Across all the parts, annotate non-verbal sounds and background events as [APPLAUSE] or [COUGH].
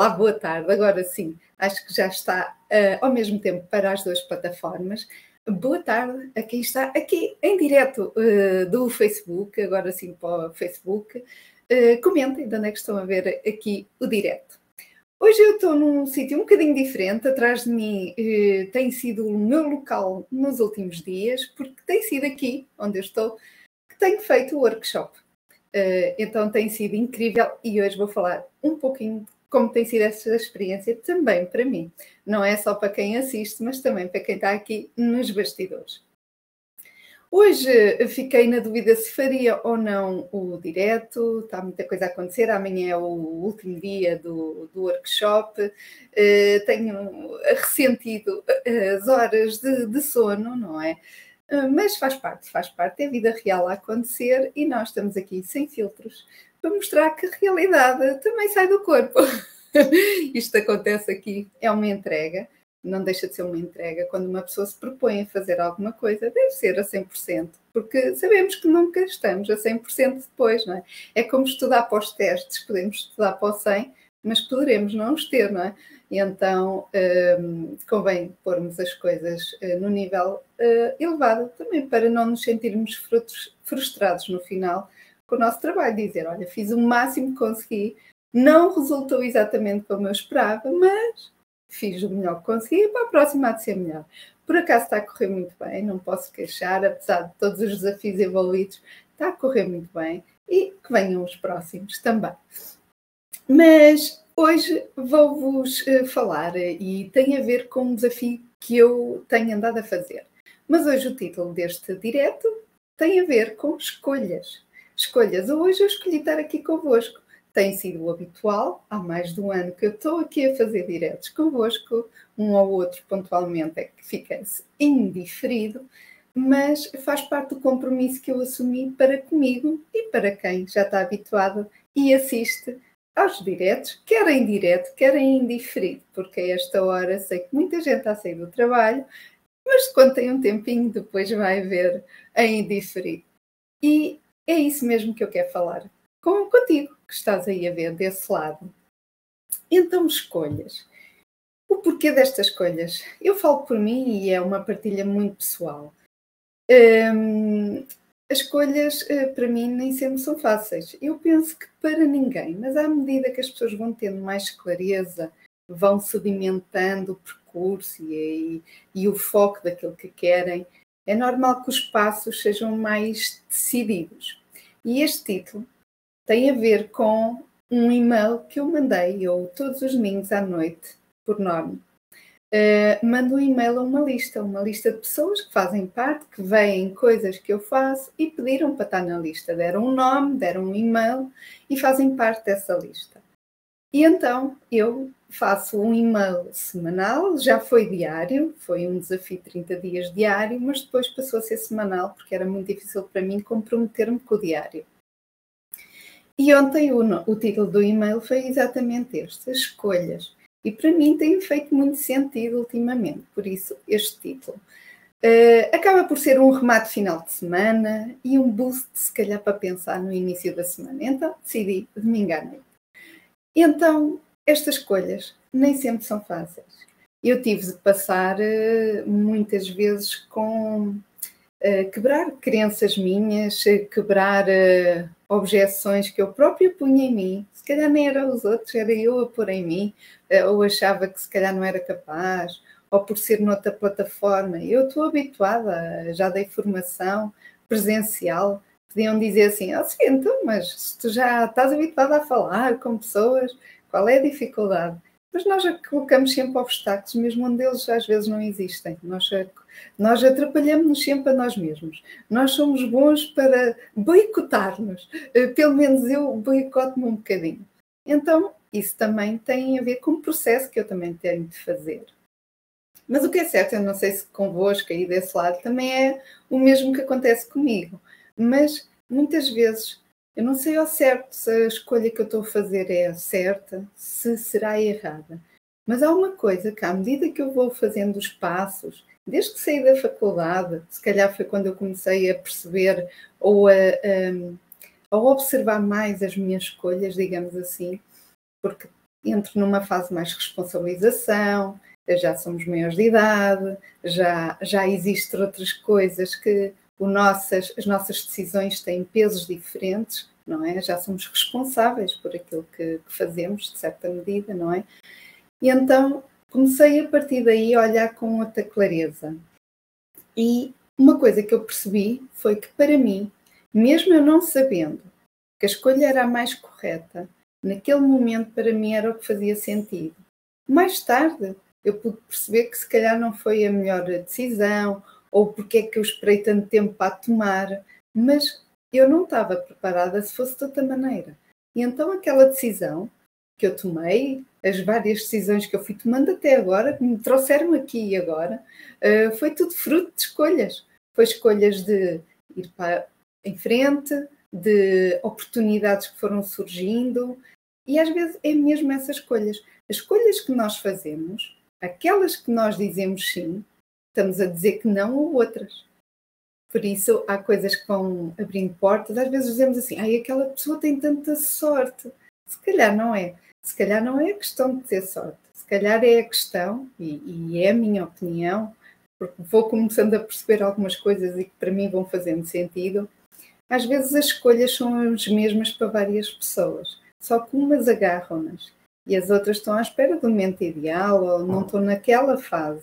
Olá, boa tarde. Agora sim, acho que já está uh, ao mesmo tempo para as duas plataformas. Boa tarde a quem está aqui em direto uh, do Facebook, agora sim para o Facebook. Uh, comentem de onde é que estão a ver aqui o direto. Hoje eu estou num sítio um bocadinho diferente, atrás de mim uh, tem sido o meu local nos últimos dias, porque tem sido aqui, onde eu estou, que tenho feito o workshop. Então tem sido incrível e hoje vou falar um pouquinho como tem sido essa experiência também para mim. Não é só para quem assiste, mas também para quem está aqui nos bastidores. Hoje eh, fiquei na dúvida se faria ou não o direto, está muita coisa a acontecer. Amanhã é o último dia do, do workshop. Uh, tenho ressentido eh, as horas de, de sono, não é? Mas faz parte, faz parte, é vida real a acontecer e nós estamos aqui sem filtros para mostrar que a realidade também sai do corpo. [LAUGHS] Isto acontece aqui, é uma entrega, não deixa de ser uma entrega. Quando uma pessoa se propõe a fazer alguma coisa, deve ser a 100%, porque sabemos que nunca estamos a 100% depois, não é? É como estudar para os testes, podemos estudar para o 100, mas poderemos não os ter, não é? E então um, convém pormos as coisas uh, no nível uh, elevado também para não nos sentirmos frustrados no final com o nosso trabalho, dizer, olha, fiz o máximo que consegui, não resultou exatamente como eu esperava, mas fiz o melhor que consegui e para a próxima há de ser melhor. Por acaso está a correr muito bem, não posso queixar, apesar de todos os desafios envolvidos, está a correr muito bem e que venham os próximos também. Mas hoje vou-vos uh, falar e tem a ver com um desafio que eu tenho andado a fazer. Mas hoje o título deste direto tem a ver com escolhas escolhas. Hoje eu escolhi estar aqui convosco. Tem sido o habitual, há mais de um ano que eu estou aqui a fazer diretos convosco, um ou outro pontualmente é que fica-se indiferido, mas faz parte do compromisso que eu assumi para comigo e para quem já está habituado e assiste aos diretos, quer em direto, quer em indiferido, porque a esta hora sei que muita gente está a sair do trabalho, mas quando tem um tempinho depois vai ver em indiferido. E é isso mesmo que eu quero falar com, contigo, que estás aí a ver desse lado. Então, escolhas. O porquê destas escolhas? Eu falo por mim e é uma partilha muito pessoal. Hum, as escolhas, eh, para mim, nem sempre são fáceis. Eu penso que para ninguém, mas à medida que as pessoas vão tendo mais clareza, vão sedimentando o percurso e, e, e o foco daquilo que querem, é normal que os passos sejam mais decididos. E este título tem a ver com um e-mail que eu mandei, eu todos os domingos à noite, por norma. Uh, mando um e-mail a uma lista, uma lista de pessoas que fazem parte, que veem coisas que eu faço e pediram para estar na lista. Deram um nome, deram um e-mail e fazem parte dessa lista. E então eu faço um e-mail semanal, já foi diário, foi um desafio de 30 dias diário, mas depois passou a ser semanal porque era muito difícil para mim comprometer-me com o diário. E ontem o, o título do e-mail foi exatamente este: As escolhas. E para mim tem feito muito sentido ultimamente, por isso este título. Uh, acaba por ser um remate final de semana e um boost, se calhar, para pensar no início da semana. Então decidi domingo à noite. Então, estas escolhas nem sempre são fáceis. Eu tive de passar uh, muitas vezes com uh, quebrar crenças minhas, quebrar uh, objeções que eu própria punha em mim. Se calhar nem eram os outros, era eu a pôr em mim, ou achava que se calhar não era capaz, ou por ser noutra plataforma. Eu estou habituada, já dei formação presencial, podiam dizer assim, ah, sim, então, mas se tu já estás habituada a falar com pessoas, qual é a dificuldade? Mas nós colocamos sempre obstáculos, mesmo onde eles às vezes não existem. Nós, nós atrapalhamos-nos sempre a nós mesmos. Nós somos bons para boicotar-nos. Eh, pelo menos eu boicoto-me um bocadinho. Então, isso também tem a ver com o processo que eu também tenho de fazer. Mas o que é certo, eu não sei se convosco aí desse lado também é o mesmo que acontece comigo. Mas muitas vezes eu não sei ao certo se a escolha que eu estou a fazer é certa, se será errada. Mas há uma coisa que, à medida que eu vou fazendo os passos, desde que saí da faculdade, se calhar foi quando eu comecei a perceber ou a, a, a observar mais as minhas escolhas, digamos assim, porque entro numa fase mais responsabilização, já somos maiores de idade, já, já existem outras coisas que nossas, as nossas decisões têm pesos diferentes, não é? Já somos responsáveis por aquilo que, que fazemos, de certa medida, não é? E então comecei a partir daí a olhar com outra clareza. E uma coisa que eu percebi foi que para mim, mesmo eu não sabendo que a escolha era a mais correta, naquele momento para mim era o que fazia sentido. Mais tarde eu pude perceber que se calhar não foi a melhor decisão ou porque é que eu esperei tanto tempo para tomar, mas eu não estava preparada se fosse de outra maneira. E então aquela decisão que eu tomei, as várias decisões que eu fui tomando até agora, que me trouxeram aqui e agora, uh, foi tudo fruto de escolhas. Foi escolhas de ir para em frente, de oportunidades que foram surgindo, e às vezes é mesmo essas escolhas. As escolhas que nós fazemos, aquelas que nós dizemos sim, estamos a dizer que não a outras. Por isso, há coisas que vão abrindo portas. Às vezes dizemos assim, ai, aquela pessoa tem tanta sorte. Se calhar não é. Se calhar não é a questão de ter sorte. Se calhar é a questão, e, e é a minha opinião, porque vou começando a perceber algumas coisas e que para mim vão fazendo sentido. Às vezes as escolhas são as mesmas para várias pessoas, só que umas agarram-nas e as outras estão à espera do momento ideal ou não estão naquela fase.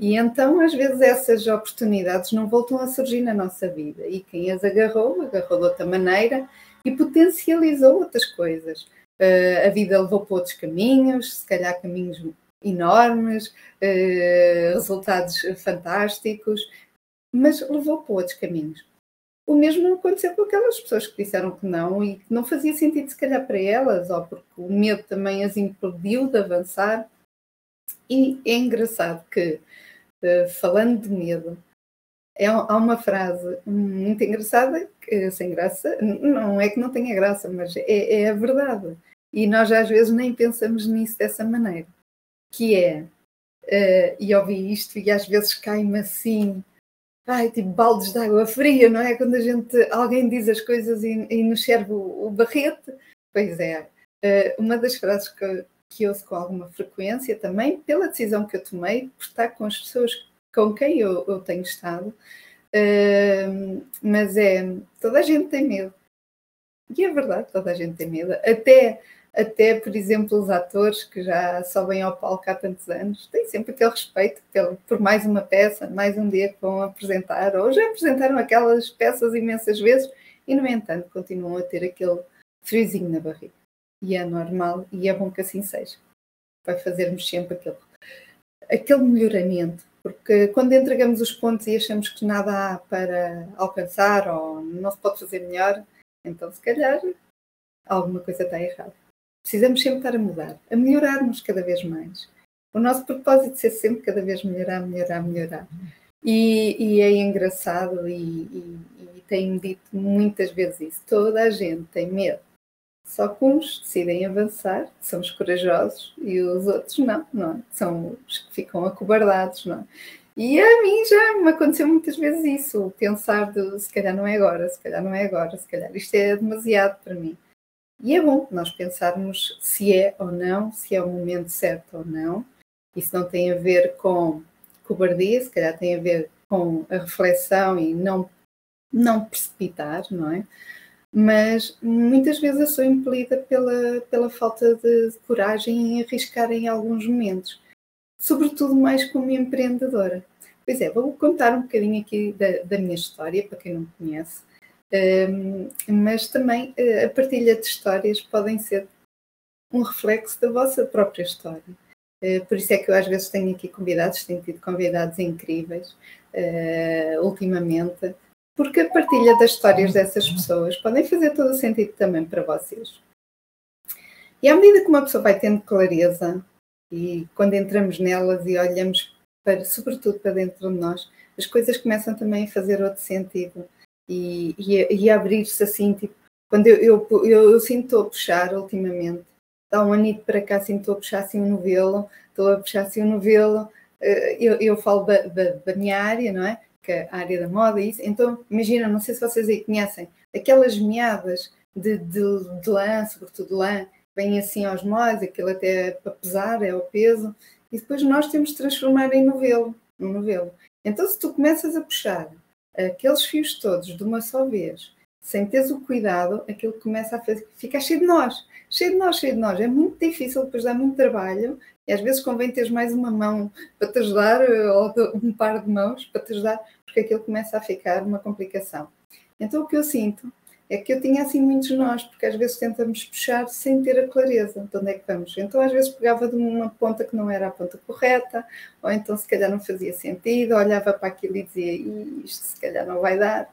E então, às vezes, essas oportunidades não voltam a surgir na nossa vida. E quem as agarrou, agarrou de outra maneira e potencializou outras coisas. Uh, a vida levou para outros caminhos, se calhar caminhos enormes, uh, resultados fantásticos, mas levou para outros caminhos. O mesmo aconteceu com aquelas pessoas que disseram que não e que não fazia sentido, se calhar, para elas, ou porque o medo também as impediu de avançar. E é engraçado que eh, falando de medo, é, há uma frase muito engraçada, que, sem graça, não é que não tenha graça, mas é, é, a verdade. E nós às vezes nem pensamos nisso dessa maneira, que é, uh, e ouvi isto e às vezes cai-me assim, ai, tipo baldes de água fria, não é? Quando a gente, alguém diz as coisas e, e nos serve o, o barrete, pois é. Uh, uma das frases que, que ouço com alguma frequência também, pela decisão que eu tomei, por estar com as pessoas com quem eu, eu tenho estado. Uh, mas é, toda a gente tem medo. E é verdade, toda a gente tem medo. Até, até por exemplo, os atores que já sobem ao palco há tantos anos têm sempre aquele respeito pelo, por mais uma peça, mais um dia que vão apresentar, ou já apresentaram aquelas peças imensas vezes e, no entanto, continuam a ter aquele friozinho na barriga e é normal e é bom que assim seja. Vai fazermos sempre aquele, aquele melhoramento, porque quando entregamos os pontos e achamos que nada há para alcançar ou não se pode fazer melhor, então se calhar alguma coisa está errada. Precisamos sempre estar a mudar, a melhorarmos cada vez mais. O nosso propósito é sempre cada vez melhorar, melhorar, melhorar. E, e é engraçado e, e, e tenho dito muitas vezes isso. Toda a gente tem medo só que uns decidem avançar, são os corajosos, e os outros não, não é? São os que ficam acobardados, não é? E a mim já me aconteceu muitas vezes isso, pensar de se calhar não é agora, se calhar não é agora, se calhar isto é demasiado para mim. E é bom nós pensarmos se é ou não, se é o momento certo ou não. Isso não tem a ver com cobardia, se calhar tem a ver com a reflexão e não, não precipitar, não é? Mas muitas vezes eu sou impelida pela, pela falta de coragem em arriscar em alguns momentos, sobretudo mais como empreendedora. Pois é, vou contar um bocadinho aqui da, da minha história, para quem não me conhece, um, mas também uh, a partilha de histórias podem ser um reflexo da vossa própria história. Uh, por isso é que eu às vezes tenho aqui convidados, tenho tido convidados incríveis uh, ultimamente, porque a partilha das histórias dessas pessoas podem fazer todo o sentido também para vocês. E à medida que uma pessoa vai tendo clareza, e quando entramos nelas e olhamos para, sobretudo para dentro de nós, as coisas começam também a fazer outro sentido e, e, e abrir-se assim, tipo, quando eu, eu, eu, eu sinto a puxar ultimamente, há um anito para cá, sinto a puxar assim um novelo, estou a puxar assim um novelo, eh, eu, eu falo da, da, da minha área, não é? A área da moda isso. Então, imagina, não sei se vocês aí conhecem, aquelas meadas de, de, de lã, sobretudo lã, vem assim aos molhos, aquilo até para pesar, é o peso, e depois nós temos de transformar em novelo, um novelo. Então, se tu começas a puxar aqueles fios todos de uma só vez, sem teres o cuidado, aquilo começa a fazer, ficar cheio de nós, cheio de nós, cheio de nós. É muito difícil, depois dá muito trabalho, e às vezes convém teres mais uma mão para te ajudar, ou [LAUGHS] um par de mãos para te ajudar, porque aquilo começa a ficar uma complicação. Então, o que eu sinto é que eu tinha assim muitos nós, porque às vezes tentamos puxar sem ter a clareza de onde é que vamos. Então, às vezes pegava de uma ponta que não era a ponta correta, ou então se calhar não fazia sentido, olhava para aquilo e dizia isto se calhar não vai dar.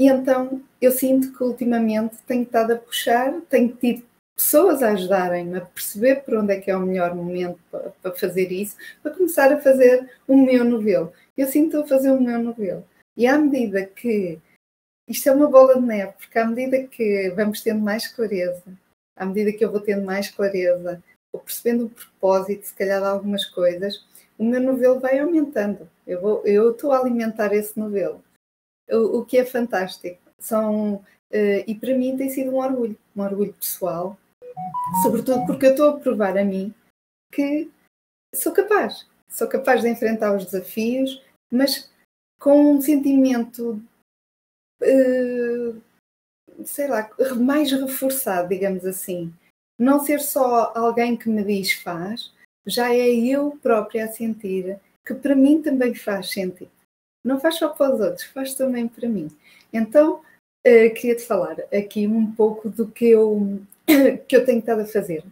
E então eu sinto que ultimamente tenho estado a puxar, tenho tido pessoas a ajudarem-me a perceber por onde é que é o melhor momento para, para fazer isso, para começar a fazer o meu novelo. Eu sinto a fazer o meu novelo. E à medida que isto é uma bola de neve, porque à medida que vamos tendo mais clareza, à medida que eu vou tendo mais clareza, vou percebendo o propósito, se calhar, de algumas coisas, o meu novelo vai aumentando. Eu, vou, eu estou a alimentar esse novelo. O, que é fantástico. São, uh, e para mim tem sido um orgulho, um orgulho pessoal, sobretudo porque eu estou a provar a mim que sou capaz. Sou capaz de enfrentar os desafios, mas com um sentimento eh, sei lá, mais reforçado, digamos assim. Não ser só alguém que me diz faz, já é eu própria a sentir que para mim também faz sentido. Não faz só para os outros, faz também para mim. Então, uh, queria-te falar aqui um pouco do que eu, [COUGHS] que eu tenho estado a fazer.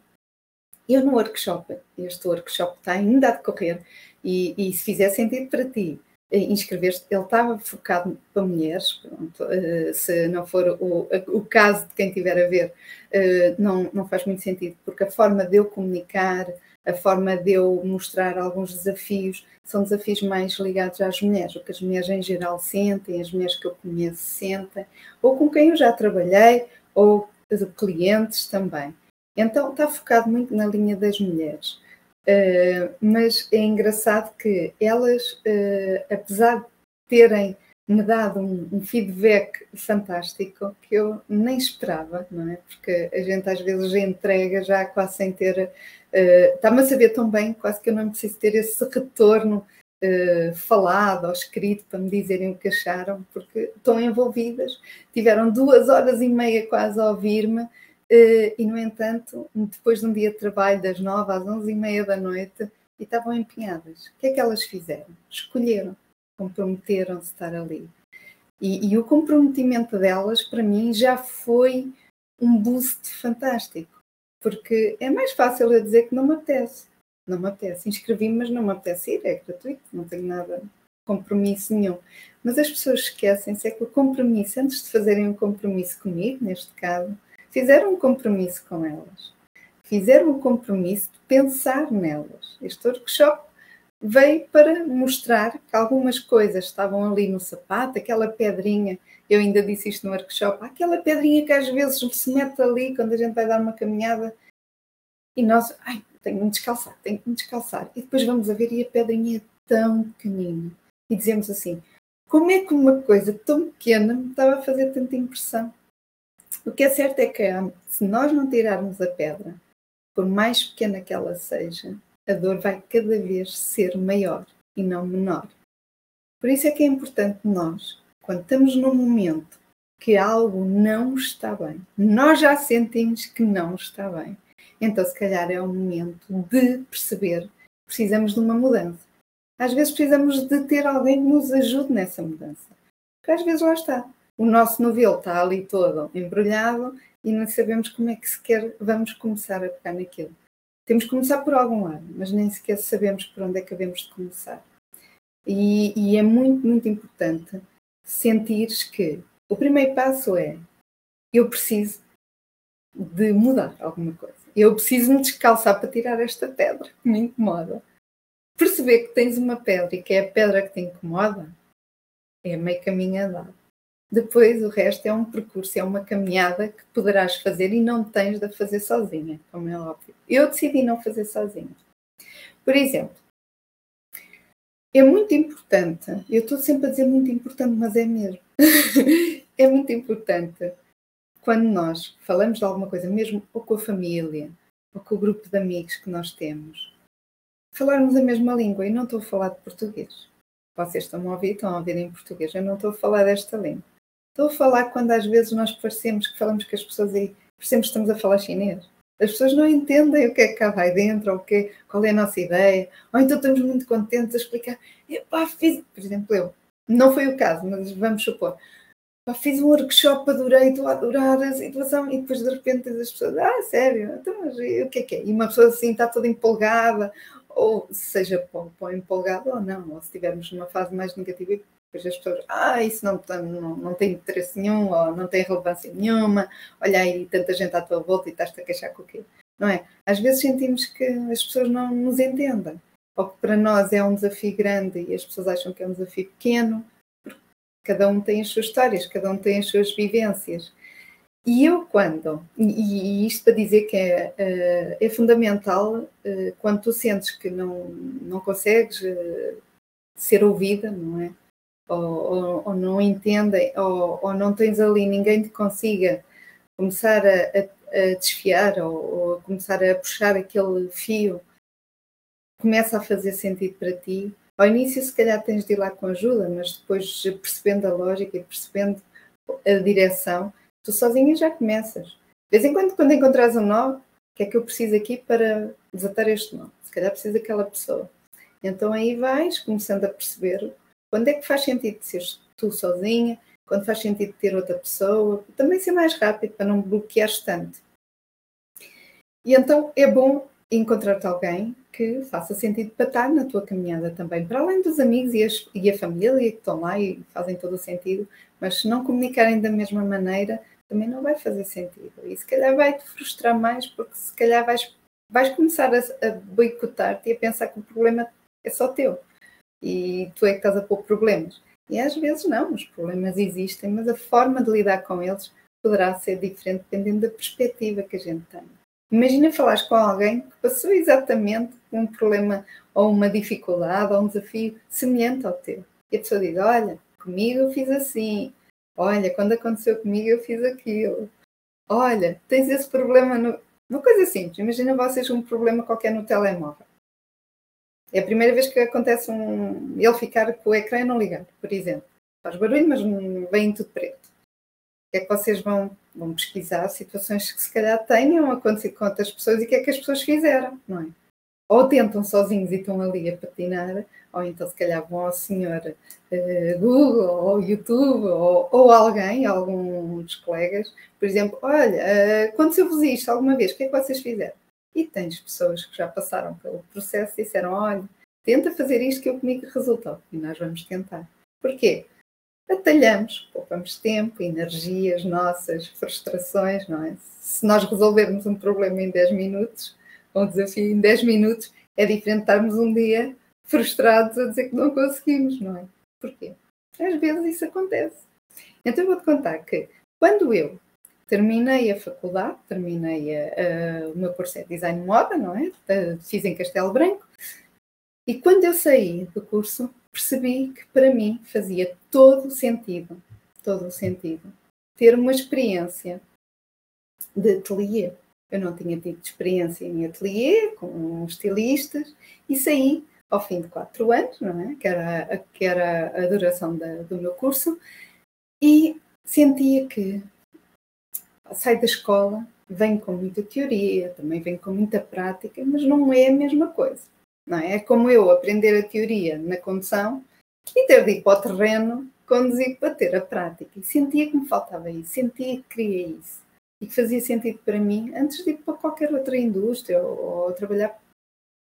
Eu no workshop, este workshop está ainda a decorrer, e, e se fizer sentido para ti, inscrever-te, ele estava focado para mulheres, pronto, uh, se não for o, o caso de quem estiver a ver, uh, não, não faz muito sentido, porque a forma de eu comunicar, a forma de eu mostrar alguns desafios, são desafios mais ligados às mulheres, o que as mulheres em geral sentem, as mulheres que eu conheço sentem, ou com quem eu já trabalhei, ou clientes também. Então está focado muito na linha das mulheres. Uh, mas é engraçado que elas, uh, apesar de terem me dado um, um, feedback fantástico que eu nem esperava, não é? Porque a gente às vezes entrega já quase sem ter. Uh, Está-me a saber tão bem, quase que eu não preciso ter esse retorno uh, falado ou escrito para me dizerem o que acharam, porque estão envolvidas, tiveram duas horas e meia quase a ouvir-me eh, e, no entanto, depois de um dia de trabalho das nove às onze e meia da noite, e estavam empenhadas. O que é que elas fizeram? Escolheram, comprometeram-se a estar ali. E, e, o comprometimento delas, para mim, já foi um boost fantástico, porque é mais fácil eu dizer que não me apetece. Não me apetece. Inscrevi-me, mas não me apetece ir, é gratuito, não tenho nada, compromisso nenhum. Mas as pessoas esquecem-se é que o compromisso, antes de fazerem um compromisso comigo, neste caso, fizeram um compromisso com elas. Fizeram um compromisso de pensar nelas. Este workshop veio para mostrar que algumas coisas estavam ali no sapato, aquela pedrinha, eu ainda disse isto no workshop, aquela pedrinha que às vezes se mete ali quando a gente vai dar uma caminhada e nós, ai, tenho que me descalçar, tenho que me descalçar. E depois vamos a ver e a pedrinha é tão pequenina. E dizemos assim, como é que uma coisa tão pequena me estava a fazer tanta impressão? O que é certo é que se nós não tirarmos a pedra, por mais pequena que ela seja, a dor vai cada vez ser maior e não menor. Por isso é que é importante nós, quando estamos num momento que algo não está bem, nós já sentimos que não está bem, então se calhar é o momento de perceber precisamos de uma mudança. Às vezes precisamos de ter alguém que nos ajude nessa mudança. Porque às vezes lá está o nosso novelo está ali todo embrulhado e não sabemos como é que sequer vamos começar a pegar naquilo. Temos que começar por algum lado, mas nem sequer sabemos por onde é que devemos de começar. E, e é muito, muito importante sentires que o primeiro passo é eu preciso de mudar alguma coisa. Eu preciso me descalçar para tirar esta pedra que me incomoda. Perceber que tens uma pedra e que é a pedra que te incomoda é meio caminho andado. Depois, o resto é um percurso, é uma caminhada que poderás fazer e não tens de fazer sozinha, como é óbvio. Eu decidi não fazer sozinha. Por exemplo, é muito importante, eu estou sempre a dizer muito importante, mas é mesmo. [LAUGHS] é muito importante quando nós falamos de alguma coisa, mesmo ou com a família, ou com o grupo de amigos que nós temos, falarmos a mesma língua, e não estou a falar de português. Vocês estão a ouvir, estão a ouvir em português, eu não estou a falar desta língua. Estou a falar quando às vezes nós parecemos que falamos com as pessoas e parecemos que estamos a falar chinês. As pessoas não entendem o que é que cá vai dentro, ou que, qual é a nossa ideia, ou então estamos muito contentes a explicar. Epá, fiz... Por exemplo, eu, não foi o caso, mas vamos supor, Pá, fiz um workshop, adorei, estou a adorar a situação, e depois de repente as pessoas, ah, sério, então, mas o que é que é? E uma pessoa assim está toda empolgada, ou seja, pão empolgada ou não, ou se estivermos numa fase mais negativa, depois as pessoas, ah, isso não, não, não tem interesse nenhum, ou não tem relevância nenhuma, olha aí, tanta gente à tua volta e estás-te a queixar com o quê? Não é? Às vezes sentimos que as pessoas não nos entendem, ou que para nós é um desafio grande e as pessoas acham que é um desafio pequeno, Cada um tem as suas histórias, cada um tem as suas vivências. E eu, quando, e, isto para dizer que é, eh, é fundamental, eh, quando tu sentes que não, não consegues eh, ser ouvida, não é? Ou, ou, não entendem, ou, ou, não tens ali ninguém que consiga começar a, a, a desfiar ou, ou começar a puxar aquele fio, começa a fazer sentido para ti, ao início, se calhar, tens de ir lá com ajuda, mas depois, percebendo a lógica e percebendo a direção, tu sozinha já começas. De vez em quando, quando encontras um nó, o que é que eu preciso aqui para desatar este nó? Se calhar preciso daquela pessoa. Então aí vais começando a perceber quando é que faz sentido ser tu sozinha, quando faz sentido ter outra pessoa, também ser mais rápido para não bloquear tanto. E então é bom encontrar-te alguém que faça sentido para estar na tua caminhada também, para além dos amigos e, as, e, a família que estão lá e fazem todo o sentido, mas se não comunicarem da mesma maneira, também não vai fazer sentido. E se calhar vai-te frustrar mais, porque se calhar vais, vais começar a, a boicotar-te e a pensar que o problema é só teu e tu é que estás a pôr problemas. E às vezes não, os problemas existem, mas a forma de lidar com eles poderá ser diferente dependendo da perspectiva que a gente tem. Imagina falares com alguém que passou exatamente um problema ou uma dificuldade ou um desafio semelhante ao teu. E a pessoa diz: Olha, comigo eu fiz assim. Olha, quando aconteceu comigo eu fiz aquilo. Olha, tens esse problema no. Uma coisa simples, imagina vocês um problema qualquer no telemóvel. É a primeira vez que acontece um, ele ficar com o ecrã e não ligar, por exemplo. Faz barulho, mas vem tudo preto. O que é que vocês vão vão pesquisar situações que se calhar tenham acontecido com outras pessoas e o que é que as pessoas fizeram, não é? Ou tentam sozinhos e estão ali a patinar, ou então se calhar vão ao senhor uh, Google ou YouTube ou, ou alguém, algum dos colegas, por exemplo, olha, uh, aconteceu-vos isto alguma vez, o que é que vocês fizeram? E tens pessoas que já passaram pelo processo e disseram, olha, tenta fazer isto que eu comigo resultou. E nós vamos tentar. Porquê? atalhamos, poupamos tempo, energias nossas, frustrações, não é? Se nós resolvermos um problema em 10 minutos, um desafio em 10 minutos, é diferente estarmos um dia frustrados a dizer que não conseguimos, não é? Porquê? Às vezes isso acontece. Então eu vou-te contar que quando eu terminei a faculdade, terminei a, a, o meu curso de Design de Moda, não é? Fiz em Castelo Branco, e quando eu saí do curso, percebi que para mim fazia todo o sentido, todo o sentido, ter uma experiência de ateliê. Eu não tinha tido experiência em ateliê com estilistas e saí ao fim de quatro anos, não é? que, era, que era a duração da, do meu curso, e sentia que sai da escola, vem com muita teoria, também vem com muita prática, mas não é a mesma coisa. Não é? é como eu aprender a teoria na condução e ter de ir para o terreno conduzir para ter a prática. E sentia que me faltava isso, sentia que queria isso. E que fazia sentido para mim antes de ir para qualquer outra indústria ou, ou trabalhar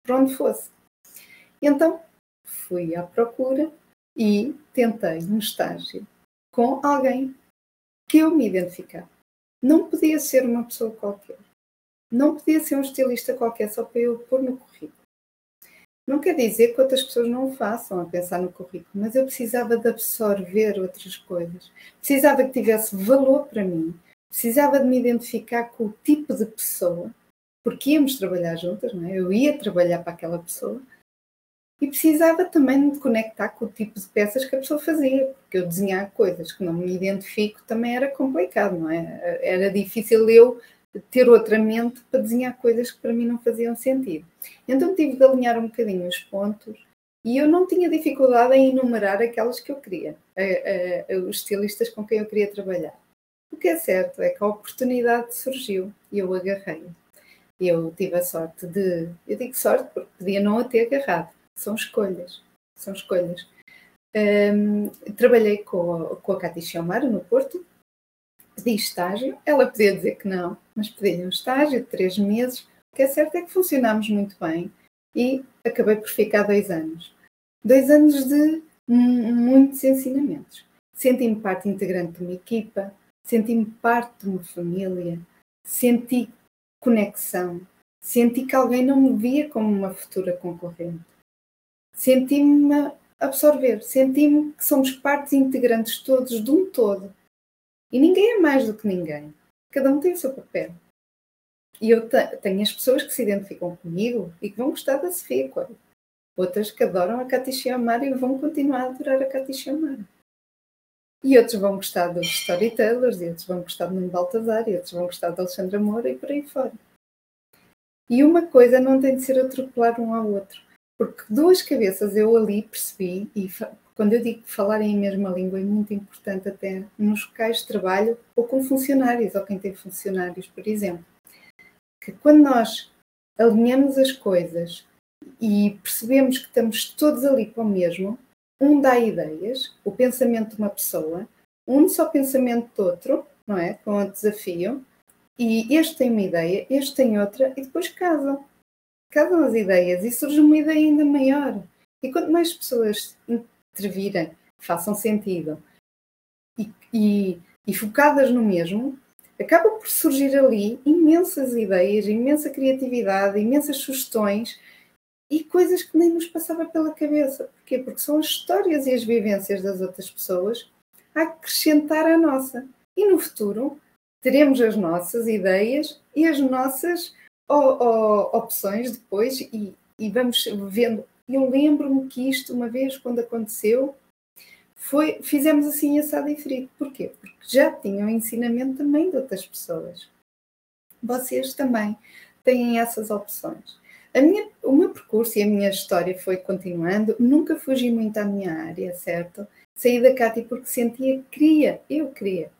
para onde fosse. Então fui à procura e tentei um estágio com alguém que eu me identificava. Não podia ser uma pessoa qualquer. Não podia ser um estilista qualquer só para eu pôr no currículo. Não quer dizer que outras pessoas não o façam a pensar no currículo, mas eu precisava de absorver outras coisas. Precisava que tivesse valor para mim. Precisava de me identificar com o tipo de pessoa, porque íamos trabalhar juntas, não é? Eu ia trabalhar para aquela pessoa. E precisava também de conectar com o tipo de peças que a pessoa fazia, porque eu desenhar coisas que não me identifico também era complicado, não é? Era difícil eu ter outra mente para desenhar coisas que para mim não faziam sentido. Então tive de alinhar um bocadinho os pontos e eu não tinha dificuldade em enumerar aquelas que eu queria, os estilistas com quem eu queria trabalhar. O que é certo é que a oportunidade surgiu e eu agarrei. Eu tive a sorte de, eu digo sorte porque podia não a ter agarrado, são escolhas, são escolhas. Um, trabalhei com com a Cati Chiomara no Porto, pedi estágio, ela podia dizer que não, mas pedi um estágio de três meses, o que é certo é que funcionámos muito bem e acabei por ficar dois anos. Dois anos de muitos ensinamentos. Senti-me parte integrante de uma equipa, senti-me parte de uma família, senti conexão, senti que alguém não me via como uma futura concorrente. Senti-me absorver, senti-me que somos partes integrantes todos de um todo. E ninguém é mais do que ninguém. Cada um tem o seu papel. E eu tenho as pessoas que se identificam comigo e que vão gostar da Sofia Coelho. Outras que adoram a Cati Chiamara e vão continuar a adorar a Cati Chiamara. E outros vão gostar dos storytellers, e outros vão gostar de Nuno Baltazar, e outros vão gostar de Alexandra Moura e por aí fora. E uma coisa não tem de ser atropelar um ao outro. Porque duas cabeças eu ali percebi, e quando eu digo falar em mesma língua é muito importante até nos locais de trabalho ou com funcionários, ou quem tem funcionários, por exemplo, que quando nós alinhamos as coisas e percebemos que estamos todos ali para o mesmo, um dá ideias, o pensamento de uma pessoa, um só pensamento de outro, não é? Com o desafio, e este tem uma ideia, este tem outra, e depois casam. Casam as ideias e surge uma ideia ainda maior. E quanto mais pessoas intervirem, façam sentido e, e, e focadas no mesmo, acaba por surgir ali imensas ideias, imensa criatividade, imensas sugestões e coisas que nem nos passava pela cabeça. Porquê? Porque são as histórias e as vivências das outras pessoas a acrescentar à nossa. E no futuro teremos as nossas ideias e as nossas opções depois e, e vamos vendo. Eu lembro-me que isto, uma vez, quando aconteceu, foi, fizemos assim assado e frito. Porquê? Porque já tinham ensinamento também de outras pessoas. Vocês também têm essas opções. A minha, o meu percurso e a minha história foi continuando, nunca fugi muito à minha área, certo? Saí da Cátia porque sentia que queria, eu queria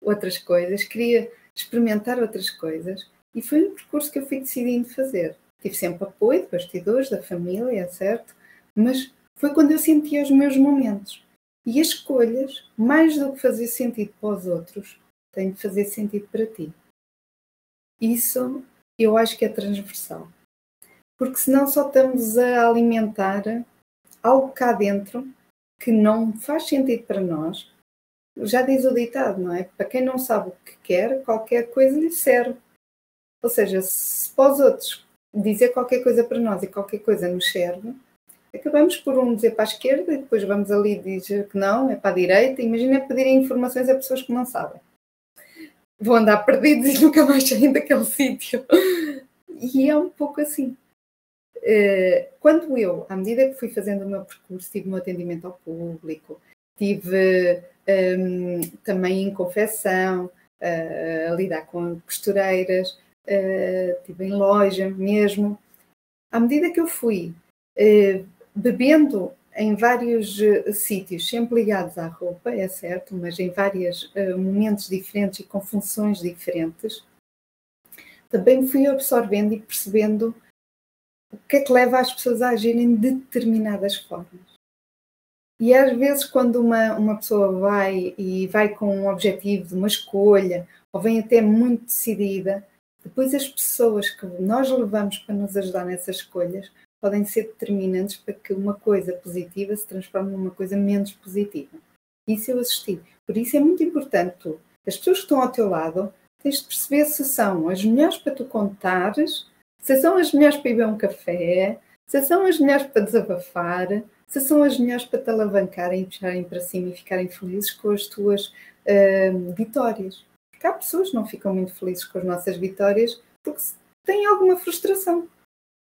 outras coisas, queria experimentar outras coisas e foi um percurso que eu fui decidindo fazer. Tive sempre apoio de bastidores, da família, certo? Mas foi quando eu sentia os meus momentos. E as escolhas, mais do que fazer sentido para os outros, têm de fazer sentido para ti. Isso eu acho que é transversal porque senão só estamos a alimentar algo cá dentro que não faz sentido para nós. Já diz o ditado, não é? Para quem não sabe o que quer, qualquer coisa lhe serve. Ou seja, se para os outros dizer qualquer coisa para nós e qualquer coisa nos serve, acabamos por um dizer para a esquerda e depois vamos ali dizer que não, é para a direita. Imagina pedirem informações a pessoas que não sabem. Vão andar perdidos e nunca mais saem daquele [LAUGHS] sítio. E é um pouco assim. Eh, quando eu, à medida que fui fazendo o meu percurso, tive um atendimento ao público, tive um, também em confecção, uh, a lidar com costureiras, uh, tive em loja mesmo. À medida que eu fui uh, bebendo em vários sítios, sempre ligados à roupa, é certo, mas em vários momentos diferentes e com funções diferentes, também fui absorvendo e percebendo o que é que leva as pessoas a agirem de determinadas formas. E às vezes, quando uma, uma pessoa vai e vai com um objetivo de uma escolha, ou vem até muito decidida, depois as pessoas que nós levamos para nos ajudar nessas escolhas podem ser determinantes para que uma coisa positiva se transforme numa coisa menos positiva. Isso eu assisti. Por isso é muito importante tu, as pessoas que estão ao teu lado, tens de perceber se são as melhores para tu contares se são as melhores para beber um café, se são as melhores para desabafar, se são as melhores para te alavancarem e puxarem para cima e ficarem felizes com as tuas uh, vitórias. Porque há pessoas que não ficam muito felizes com as nossas vitórias porque têm alguma frustração.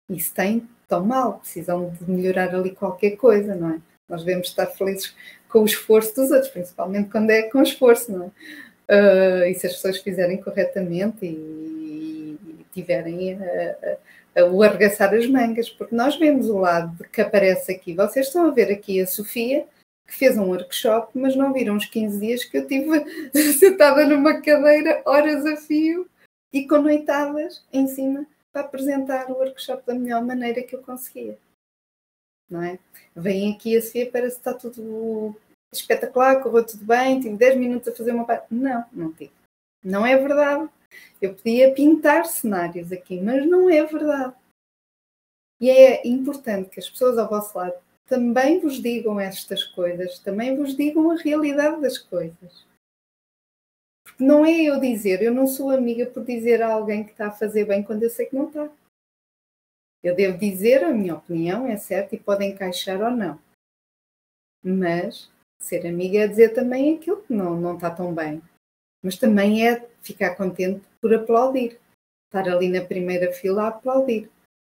E se têm, estão mal, precisam de melhorar ali qualquer coisa, não é? Nós devemos estar felizes com o esforço dos outros, principalmente quando é com esforço, não é? Uh, e se as pessoas fizerem corretamente e, e tiverem a, a, o arregaçar as mangas, porque nós vemos o lado que aparece aqui. Vocês estão a ver aqui a Sofia, que fez um workshop, mas não viram os 15 dias que eu tive [LAUGHS] sentada numa cadeira, horas a fio, e com noitadas em cima para apresentar o workshop da melhor maneira que eu conseguia. Não é? Vem aqui a Sofia, parece que está tudo espetacular, correu tudo bem, tive 10 minutos a fazer uma parte. Não, não tive. Não é verdade. Eu podia pintar cenários aqui, mas não é verdade. E é importante que as pessoas ao vosso lado também vos digam estas coisas, também vos digam a realidade das coisas. Porque não é eu dizer, eu não sou amiga por dizer a alguém que está a fazer bem quando eu sei que não está. Eu devo dizer a minha opinião, é certo, e pode encaixar ou não. Mas ser amiga é dizer também aquilo que não, não está tão bem. Mas também é ficar contente por aplaudir. Estar ali na primeira fila a aplaudir.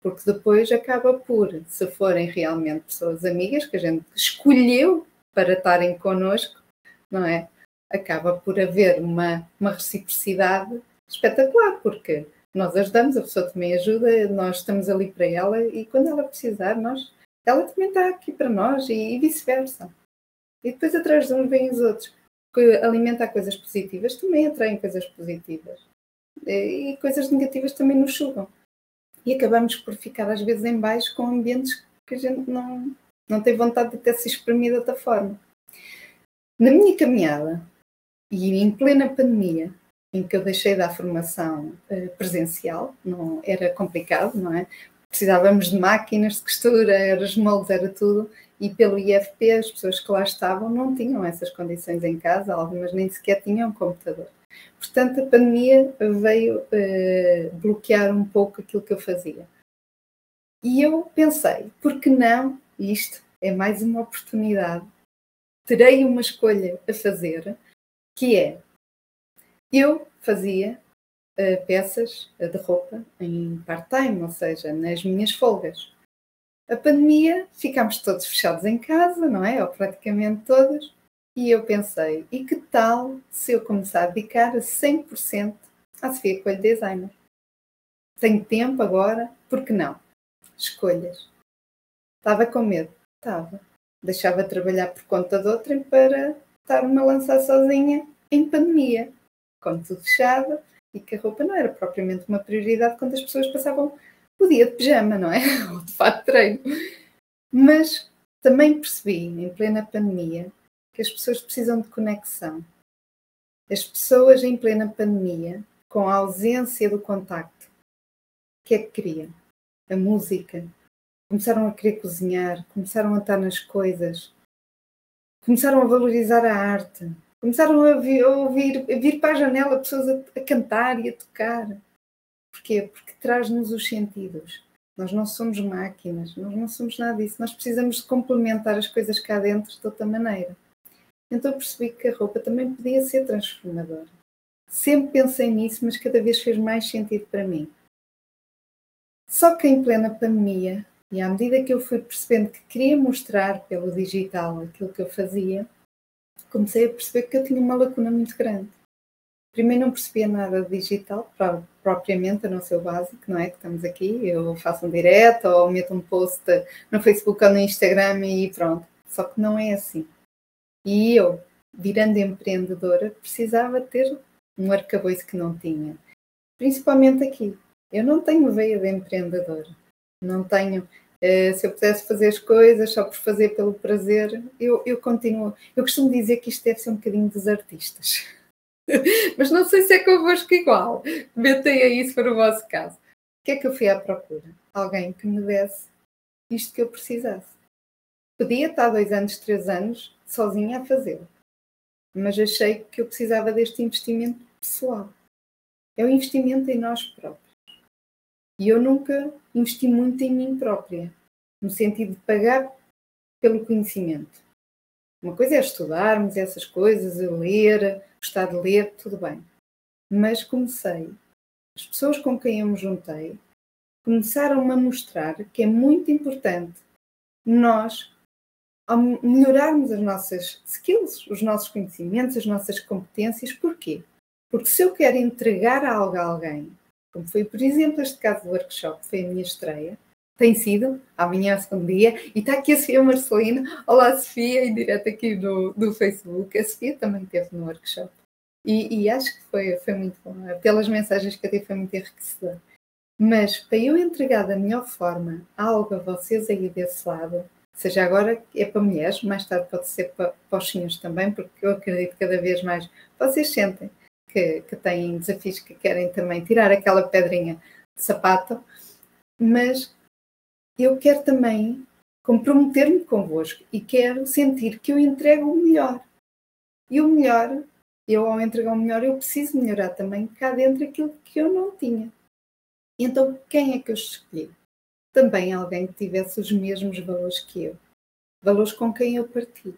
Porque depois acaba por, se forem realmente pessoas amigas que a gente escolheu para estarem connosco, não é? Acaba por haver uma, uma reciprocidade espetacular, porque nós ajudamos, a pessoa também ajuda, nós estamos ali para ela e quando ela precisar, nós, ela também está aqui para nós e, e vice-versa. E depois atrás de uns vêm os outros. Que alimentar coisas positivas também atraem coisas positivas. E coisas negativas também nos chugam. E acabamos por ficar às vezes em baixo com ambientes que a gente não, não tem vontade de ter se exprimir de outra forma. Na minha caminhada, e em plena pandemia, em que eu deixei da formação uh, presencial, não era complicado, não é? Precisávamos de máquinas de costura, era moldes, era tudo, e pelo IFP as pessoas que lá estavam não tinham essas condições em casa, algumas nem sequer tinham computador. Portanto, a pandemia veio uh, bloquear um pouco aquilo que eu fazia. E eu pensei, por que não? Isto é mais uma oportunidade. Terei uma escolha a fazer, que é eu fazia uh, peças de roupa em part-time, ou seja, nas minhas folgas. A pandemia, ficámos todos fechados em casa, não é? Ou praticamente todos. E eu pensei, e que tal se eu começar a dedicar a 100% à Sofia Coelho Designer? Tenho tempo agora, por que não? Escolhas. Estava com medo? Estava. Deixava de trabalhar por conta de outrem para estar-me a lançar sozinha em pandemia com tudo fechado e que a roupa não era propriamente uma prioridade quando as pessoas passavam o dia de pijama, não é? [LAUGHS] Ou de fato treino. Mas também percebi, em plena pandemia, que as pessoas precisam de conexão. As pessoas em plena pandemia, com a ausência do contacto, o que é que queriam? A música. Começaram a querer cozinhar, começaram a estar nas coisas, começaram a valorizar a arte, Começaram a, a ouvir, a vir para a janela pessoas a, a cantar e a tocar. Porquê? Porque traz-nos os sentidos. Nós não somos máquinas, nós não somos nada disso. Nós precisamos de complementar as coisas cá dentro de outra maneira. Então percebi que a roupa também podia ser transformadora. Sempre pensei nisso, mas cada vez fez mais sentido para mim. Só que em plena pandemia, e à medida que eu fui percebendo que queria mostrar pelo digital aquilo que eu fazia, comecei a perceber que eu tinha uma lacuna muito grande. Primeiro não percebia nada digital, propriamente, a não ser o básico, não é? Que estamos aqui, eu faço um direto ou meto um post no Facebook ou no Instagram e pronto. Só que não é assim. E eu, virando empreendedora, precisava ter um arcabouço que não tinha. Principalmente aqui. Eu não tenho veia de empreendedora. Não tenho Uh, se eu pudesse fazer as coisas só por fazer pelo prazer, eu, eu continuo. Eu costumo dizer que isto deve ser um bocadinho dos artistas. [LAUGHS] Mas não sei se é convosco igual. Metem aí se for o vosso caso. O que é que eu fui à procura? Alguém que me desse isto que eu precisasse. Podia estar dois anos, três anos sozinha a fazê-lo. Mas achei que eu precisava deste investimento pessoal. É o investimento em nós próprios. E eu nunca investi muito em mim própria, no sentido de pagar pelo conhecimento. Uma coisa é estudarmos essas coisas, ler, gostar de ler, tudo bem. Mas comecei. As pessoas com quem eu me juntei começaram a mostrar que é muito importante nós ao melhorarmos as nossas skills, os nossos conhecimentos, as nossas competências. Porquê? Porque se eu quero entregar algo a alguém, como foi, por exemplo, este caso do workshop, foi a minha estreia, tem sido, amanhã é o segundo dia, e está aqui a Sofia Marcelino. Olá, Sofia, em direto aqui no, no Facebook. A Sofia também esteve no workshop. E, e, acho que foi, foi muito bom. Pelas mensagens que eu tive, foi muito enriquecedor. Mas para eu entregar da melhor forma algo a vocês aí desse lado, seja agora é para mulheres, mais tarde pode ser para, para também, porque eu acredito cada vez mais vocês sentem que, que têm desafios que querem também tirar aquela pedrinha de sapato, mas eu quero também comprometer-me convosco e quero sentir que eu entrego o melhor. E o melhor, eu ao entregar o melhor, eu preciso melhorar também cá dentro aquilo que eu não tinha. Então, quem é que eu escolhi? Também alguém que tivesse os mesmos valores que eu. Valores com quem eu partilho.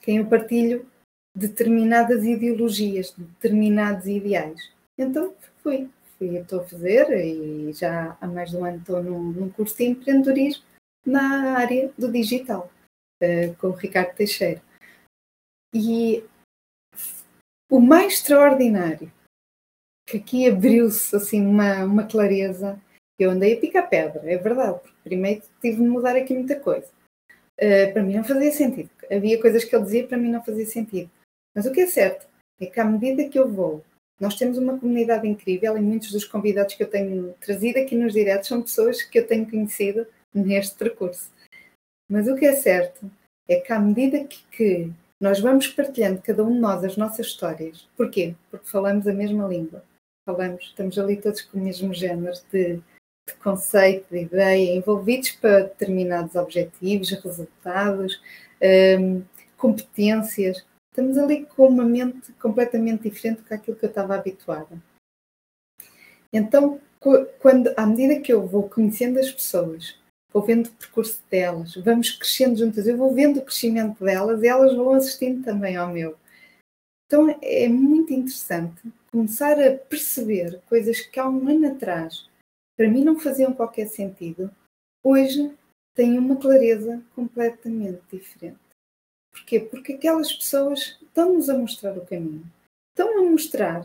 Quem eu partilho determinadas ideologias, determinados ideais. Então, fui que estou a fazer e já há mais de um ano estou num, num curso de empreendedorismo na área do digital, uh, com o Ricardo Teixeira. E o mais extraordinário, que aqui abriu-se assim uma, uma clareza, eu andei a picar pedra, é verdade, porque primeiro tive de mudar aqui muita coisa. Uh, para mim não fazia sentido. Havia coisas que ele dizia para mim não fazia sentido. Mas o que é certo é que à medida que eu vou nós temos uma comunidade incrível e muitos dos convidados que eu tenho trazido aqui nos diretos são pessoas que eu tenho conhecido neste percurso. Mas o que é certo é que à medida que, que nós vamos partilhando cada um de nós as nossas histórias, porquê? Porque falamos a mesma língua, falamos, estamos ali todos com o mesmo género de, de conceito, de ideia, envolvidos para determinados objetivos, resultados, hum, competências estamos ali com uma mente completamente diferente do que eu estava habituada. Então, quando, à medida que eu vou conhecendo as pessoas, vou vendo o percurso delas, vamos crescendo juntas, eu vou vendo o crescimento delas e elas vão assistindo também ao meu. Então é muito interessante começar a perceber coisas que há um ano atrás para mim não faziam qualquer sentido, hoje têm uma clareza completamente diferente. Porquê? Porque aquelas pessoas estão-nos a mostrar o caminho. Estão a mostrar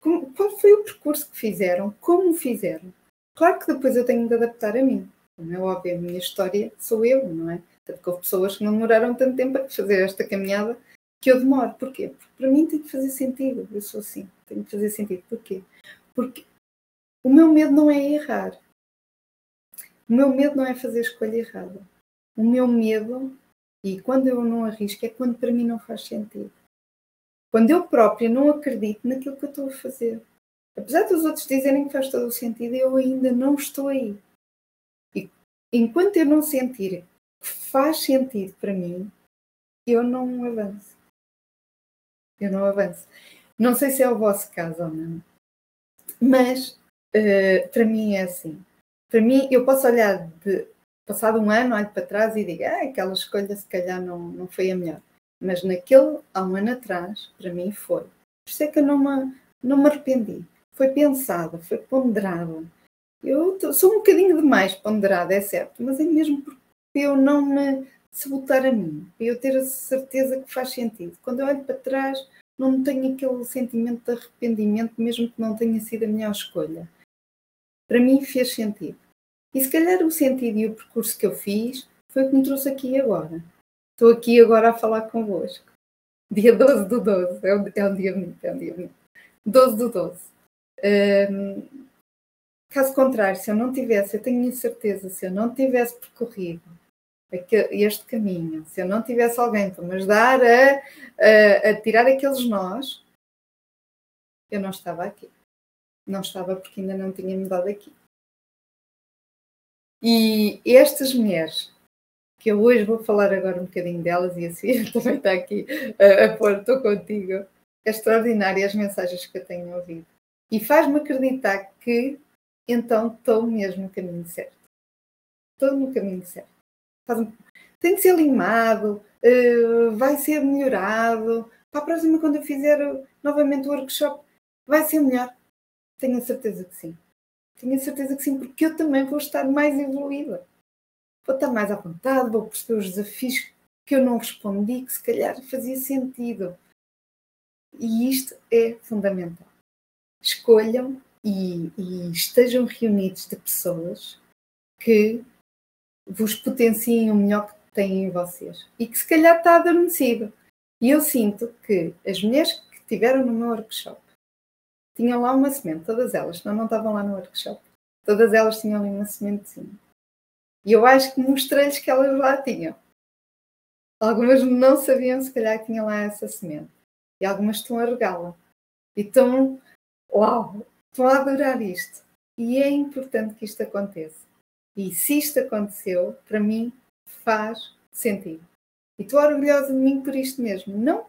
qual foi o percurso que fizeram, como fizeram. Claro que depois eu tenho de adaptar a mim. Como é óbvio, a minha história sou eu, não é? Tanto que houve pessoas que não demoraram tanto tempo a fazer esta caminhada que eu demoro. Porquê? Porque para mim tem que fazer sentido. Eu sou assim, tem que fazer sentido. Porquê? Porque o meu medo não é errar. O meu medo não é fazer escolha errada. O meu medo e quando eu não arrisco é quando para mim não faz sentido. Quando eu própria não acredito naquilo que eu estou a fazer. Apesar dos outros dizerem que faz todo o sentido, eu ainda não estou aí. E enquanto eu não sentir que faz sentido para mim, eu não avanço. Eu não avanço. Não sei se é o vosso caso ou não, mas uh, para mim é assim. Para mim, eu posso olhar de, passado um ano, olho para trás e digo, ah, aquela escolha se calhar não, não foi a melhor. Mas naquele, há um ano atrás, para mim foi. Por isso é que eu não me, não me arrependi. Foi pensada, foi ponderada. Eu sou um bocadinho demais ponderada, é certo, mas é mesmo porque eu não me sabotar a mim, para eu ter a certeza que faz sentido. Quando eu olho para trás, não tenho aquele sentimento de arrependimento, mesmo que não tenha sido a melhor escolha. Para mim fez sentido. E se calhar o sentido e o percurso que eu fiz foi o que me trouxe aqui agora. Estou aqui agora a falar convosco. Dia 12 do 12. É um, é um dia bonito, é um dia bonito. 12 do 12. Um, caso contrário, se eu não tivesse, eu tenho a certeza, se eu não tivesse percorrido este caminho, se eu não tivesse alguém para me ajudar a, a, a tirar aqueles nós, eu não estava aqui. Não estava porque ainda não tinha mudado aqui. E estas mulheres, que eu hoje vou falar agora um bocadinho delas, e assim [LAUGHS] também está aqui a, a pôr, estou contigo, é extraordinária as mensagens que eu tenho ouvido. E faz-me acreditar que então estou mesmo no caminho certo. Estou no caminho certo. Tem que ser limado, uh, vai ser melhorado. Para a próxima, quando eu fizer novamente o workshop, vai ser melhor. Tenho a certeza que sim. Tenho a certeza que sim, porque eu também vou estar mais evoluída. Vou estar mais à vontade, vou perceber os desafios que eu não respondi, que se calhar fazia sentido. E isto é fundamental. Escolham e, e estejam reunidos de pessoas que vos potenciem o melhor que têm em vocês e que se calhar está adormecido. E eu sinto que as mulheres que estiveram no meu workshop tinham lá uma semente, todas elas, senão não estavam lá no workshop. Todas elas tinham ali uma sementezinha. E eu acho que mostrei-lhes que elas lá tinham. Algumas não sabiam, se calhar, que tinha lá essa semente. E algumas estão a regá-la. E estão, uau, estão a adorar isto. E é importante que isto aconteça. E se isto aconteceu, para mim faz sentido. E estou orgulhosa de mim por isto mesmo. Não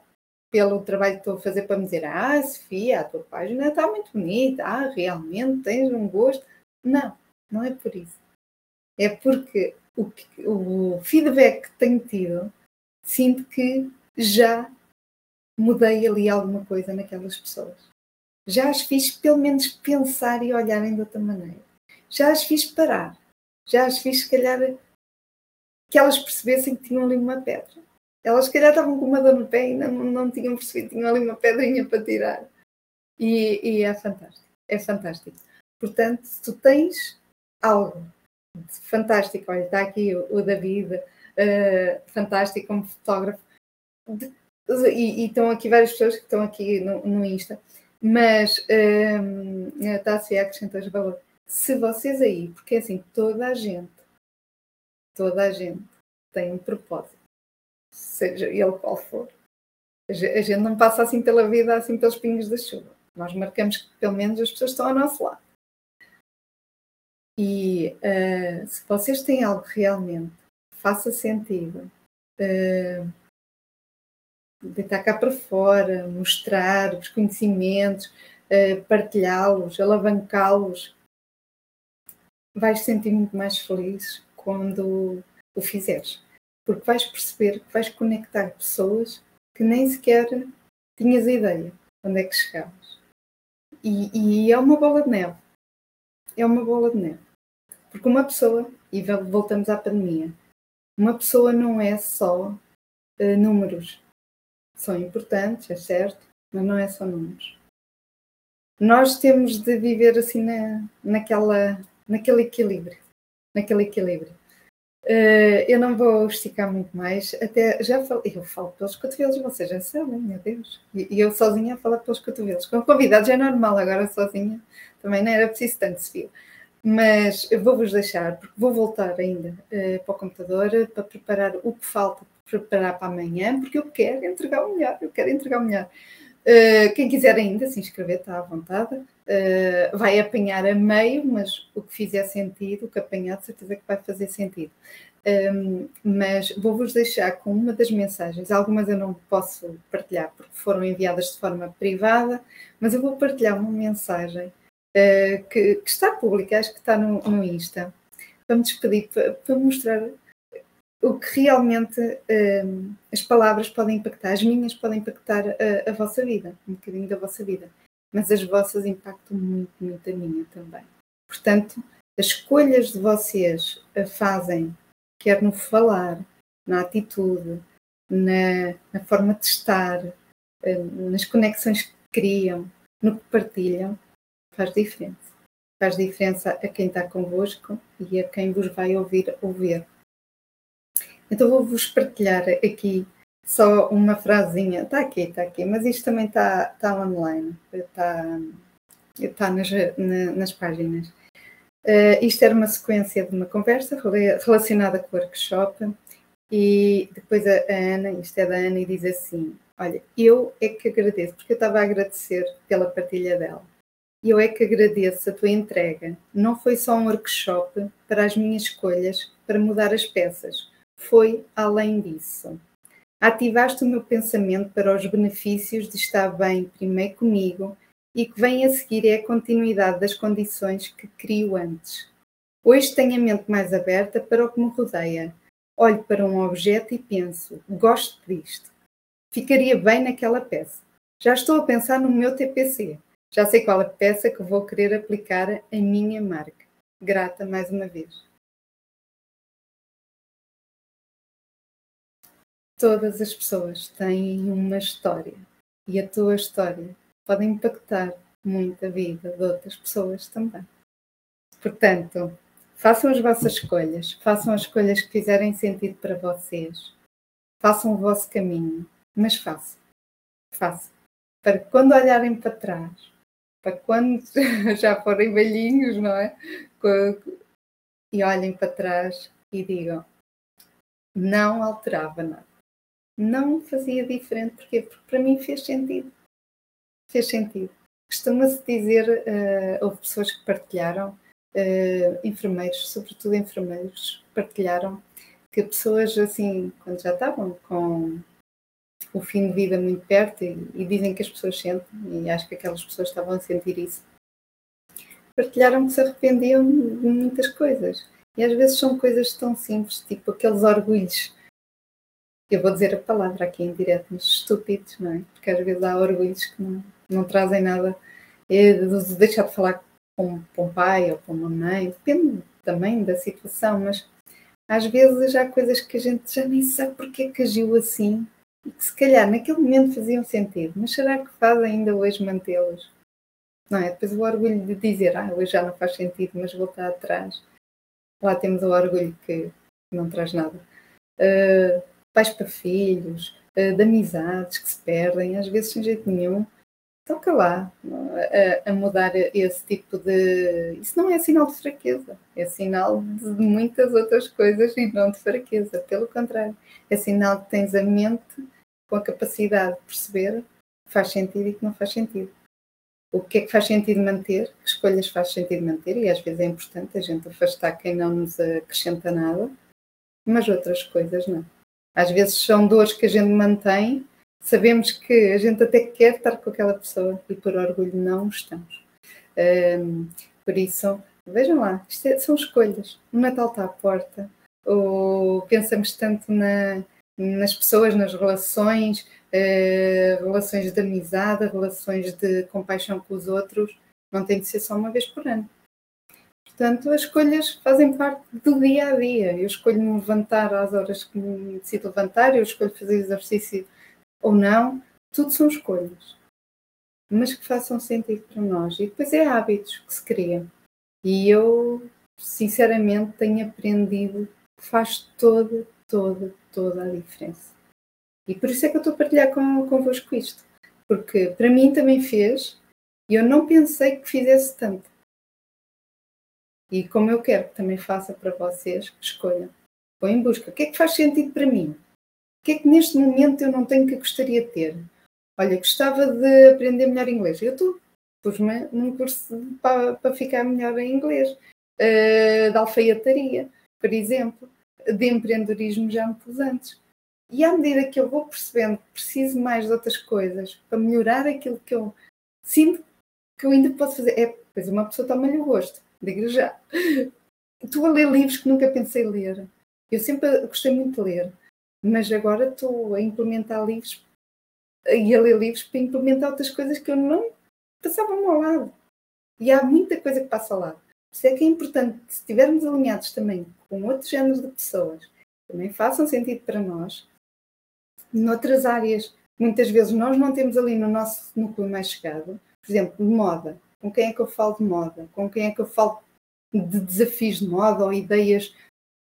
pelo trabalho que estou a fazer para me dizer, ah, Sofia, a tua página está muito bonita, ah, realmente tens um gosto. Não, não é por isso. É porque o, o feedback que tenho tido, sinto que já mudei ali alguma coisa naquelas pessoas. Já as fiz pelo menos pensar e olharem de outra maneira. Já as fiz parar. Já as fiz, se calhar, que elas percebessem que tinham ali uma pedra. Elas, se calhar, estavam com uma dor no pé e não, não tinham percebido, tinham ali uma pedrinha para tirar. E, e é fantástico. É fantástico. Portanto, se tu tens algo fantástico, olha, está aqui o, o David, uh, fantástico como fotógrafo, de, e, e, estão aqui várias pessoas que estão aqui no, no Insta, mas um, ehm, está a ser acrescentar valor. Se vocês aí, porque é assim, toda a gente, toda a gente tem um propósito, seja ele qual for. A gente não passa assim pela vida, assim pelos pingos da chuva. Nós marcamos que pelo menos as pessoas estão ao nosso lado. E uh, se vocês têm algo que realmente faça sentido, uh, deitar cá para fora, mostrar os conhecimentos, uh, partilhá-los, alavancá-los, vais sentir muito mais feliz quando o fizeres. Porque vais perceber que vais conectar pessoas que nem sequer tinhas ideia onde é que chegavas. E, e é uma bola de neve. É uma bola de neve. Porque uma pessoa, e voltamos à pandemia, uma pessoa não é só uh, números. São importantes, é certo, mas não é só números. Nós temos de viver assim na, naquela naquele equilíbrio. Naquele equilíbrio. Uh, eu não vou esticar muito mais, até já falei, eu falo pelos cotovelos, vocês já sabem, meu Deus. E, e eu sozinha a falar pelos cotovelos. Com convidados é normal, agora sozinha também não era preciso tanto, Sofia. Mas vou-vos deixar, porque vou voltar ainda uh, para o computador para preparar o que falta preparar para amanhã, porque eu quero entregar o melhor, eu quero entregar o melhor. Uh, quem quiser ainda se inscrever, está à vontade. Uh, vai apanhar a meio, mas o que fizer sentido, o que apanhar, de certeza que vai fazer sentido. Um, ehm, mas vou-vos deixar com uma das mensagens, algumas eu não posso partilhar porque foram enviadas de forma privada, mas eu vou partilhar uma mensagem uh, que, que, está pública, acho que está no, no Insta, para me despedir, para, para mostrar o que realmente um, as palavras podem impactar, as minhas podem impactar a, a, vossa vida, um bocadinho da vossa vida, mas as vossas impactam muito, muito a minha também. Portanto, as escolhas de vocês fazem, quer no falar, na atitude, na, na forma de estar, hum, nas conexões que criam, no que partilham, faz diferença. Faz diferença a quem está convosco e a quem vos vai ouvir ouvir. Então vou-vos partilhar aqui só uma frasinha. Está aqui, está aqui, mas isto também está, está online, está, está nas, nas páginas. Uh, isto era uma sequência de uma conversa relacionada com o workshop e depois a Ana, isto é da Ana, e diz assim: Olha, eu é que agradeço, porque eu estava a agradecer pela partilha dela. Eu é que agradeço a tua entrega. Não foi só um workshop para as minhas escolhas para mudar as peças foi além disso. Ativaste o meu pensamento para os benefícios de estar bem primeiro comigo e que vem a seguir é a continuidade das condições que crio antes. Hoje tenho a mente mais aberta para o que me rodeia. Olho para um objeto e penso: gosto disto. Ficaria bem naquela peça. Já estou a pensar no meu TPC. Já sei qual a peça que vou querer aplicar a minha marca. Grata mais uma vez. Todas as pessoas têm uma história e a tua história pode impactar muito a vida de outras pessoas também. Portanto, façam as vossas escolhas, façam as escolhas que fizerem sentido para vocês, façam o vosso caminho, mas façam, façam, para que quando olharem para trás para quando [LAUGHS] já forem velhinhos, não é? E olhem para trás e digam: não alterava nada. Não fazia diferente. Porquê? Porque para mim fez sentido. Fez sentido. Costuma-se dizer, uh, houve pessoas que partilharam, uh, enfermeiros, sobretudo enfermeiros, partilharam que pessoas assim, quando já estavam com o fim de vida muito perto e, e, dizem que as pessoas sentem, e acho que aquelas pessoas estavam a sentir isso. Partilharam que se arrependiam de muitas coisas. E às vezes são coisas tão simples, tipo aqueles orgulhos. Eu vou dizer a palavra aqui em direto, mas estúpidos, não é? Porque às vezes há orgulhos que não, não trazem nada. É de deixar de falar com, com um pai ou com uma mãe, depende também da situação, mas às vezes há coisas que a gente já nem sabe porque é que agiu assim e que se calhar naquele momento faziam sentido, mas será que faz ainda hoje mantê-los? Não é? Depois o orgulho de dizer, ah, hoje já não faz sentido, mas voltar atrás. Lá temos o orgulho que não traz nada. Uh, pais para filhos, uh, de amizades que se perdem, às vezes sem jeito nenhum. Toca lá a, a, mudar esse tipo de. Isso não é sinal de fraqueza, é sinal de muitas outras coisas e não de fraqueza, pelo contrário, é sinal que tens a mente com a capacidade de perceber que faz sentido e que não faz sentido. O que é que faz sentido manter, que escolhas faz sentido manter, e às vezes é importante a gente afastar quem não nos acrescenta nada, mas outras coisas não. Às vezes são dores que a gente mantém, sabemos que a gente até quer estar com aquela pessoa e por orgulho não estamos. Um, por isso, vejam lá, isto é, são escolhas. O Natal está à porta, ou pensamos tanto na, nas pessoas, nas relações, eh, relações de amizade, relações de compaixão com os outros, não tem de ser só uma vez por ano. Portanto, as escolhas fazem parte do dia a dia. Eu escolho me levantar às horas que me decido levantar, eu escolho fazer exercício ou não, tudo são escolhas. Mas que façam sentido para nós. E depois é hábitos que se criam. E eu, sinceramente, tenho aprendido que faz toda, toda, toda a diferença. E por isso é que eu estou a partilhar com, convosco isto. Porque para mim também fez e eu não pensei que fizesse tanto. E como eu quero que também faça para vocês, escolha. Vou em busca. O que é que faz sentido para mim? O que é que neste momento eu não tenho que gostaria de ter? Olha, gostava de aprender melhor inglês. Eu estou. Pus-me num curso para, para ficar melhor em inglês. Uh, de alfaiataria, por exemplo de empreendedorismo já me pus antes. E à medida que eu vou percebendo que preciso mais de outras coisas para melhorar aquilo que eu sinto que eu ainda posso fazer, é, pois uma pessoa toma-lhe o gosto, digo já. Estou a ler livros que nunca pensei ler. Eu sempre gostei muito de ler, mas agora estou a implementar livros e a ler livros para implementar outras coisas que eu não passava ao lado. E há muita coisa que passa ao lado. Por isso é que é importante, se estivermos alinhados também com outros géneros de pessoas, também façam sentido para nós, noutras áreas. Muitas vezes nós não temos ali no nosso núcleo mais chegado, por exemplo, de moda. Com quem é que eu falo de moda? Com quem é que eu falo de desafios de moda ou ideias